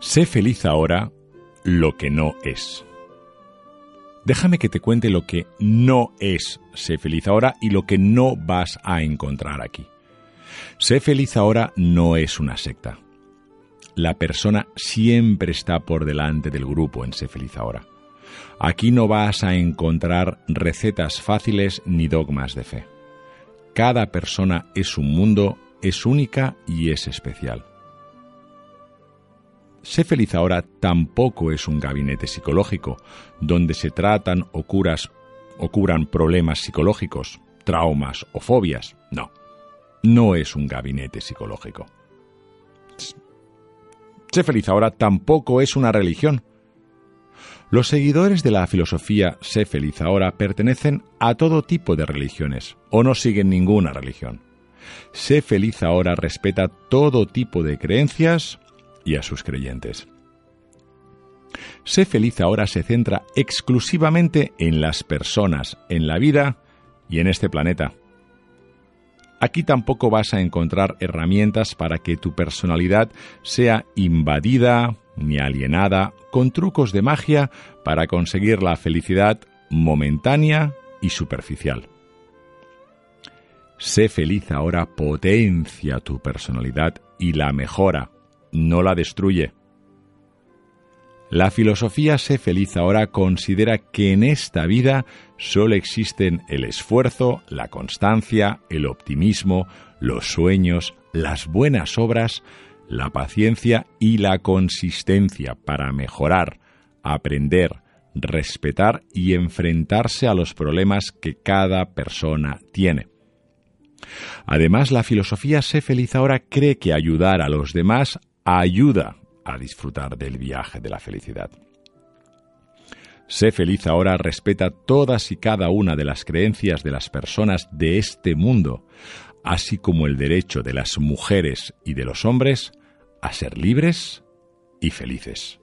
Sé feliz ahora lo que no es. Déjame que te cuente lo que no es Sé feliz ahora y lo que no vas a encontrar aquí. Sé feliz ahora no es una secta. La persona siempre está por delante del grupo en Sé feliz ahora. Aquí no vas a encontrar recetas fáciles ni dogmas de fe. Cada persona es un mundo, es única y es especial. Sé feliz ahora tampoco es un gabinete psicológico donde se tratan o, curas, o curan problemas psicológicos, traumas o fobias. No, no es un gabinete psicológico. Sé feliz ahora tampoco es una religión. Los seguidores de la filosofía Sé feliz ahora pertenecen a todo tipo de religiones o no siguen ninguna religión. Sé feliz ahora respeta todo tipo de creencias, y a sus creyentes. Sé feliz ahora se centra exclusivamente en las personas, en la vida y en este planeta. Aquí tampoco vas a encontrar herramientas para que tu personalidad sea invadida ni alienada con trucos de magia para conseguir la felicidad momentánea y superficial. Sé feliz ahora potencia tu personalidad y la mejora no la destruye. La filosofía Sé feliz ahora considera que en esta vida solo existen el esfuerzo, la constancia, el optimismo, los sueños, las buenas obras, la paciencia y la consistencia para mejorar, aprender, respetar y enfrentarse a los problemas que cada persona tiene. Además, la filosofía Sé feliz ahora cree que ayudar a los demás ayuda a disfrutar del viaje de la felicidad. Sé feliz ahora respeta todas y cada una de las creencias de las personas de este mundo, así como el derecho de las mujeres y de los hombres a ser libres y felices.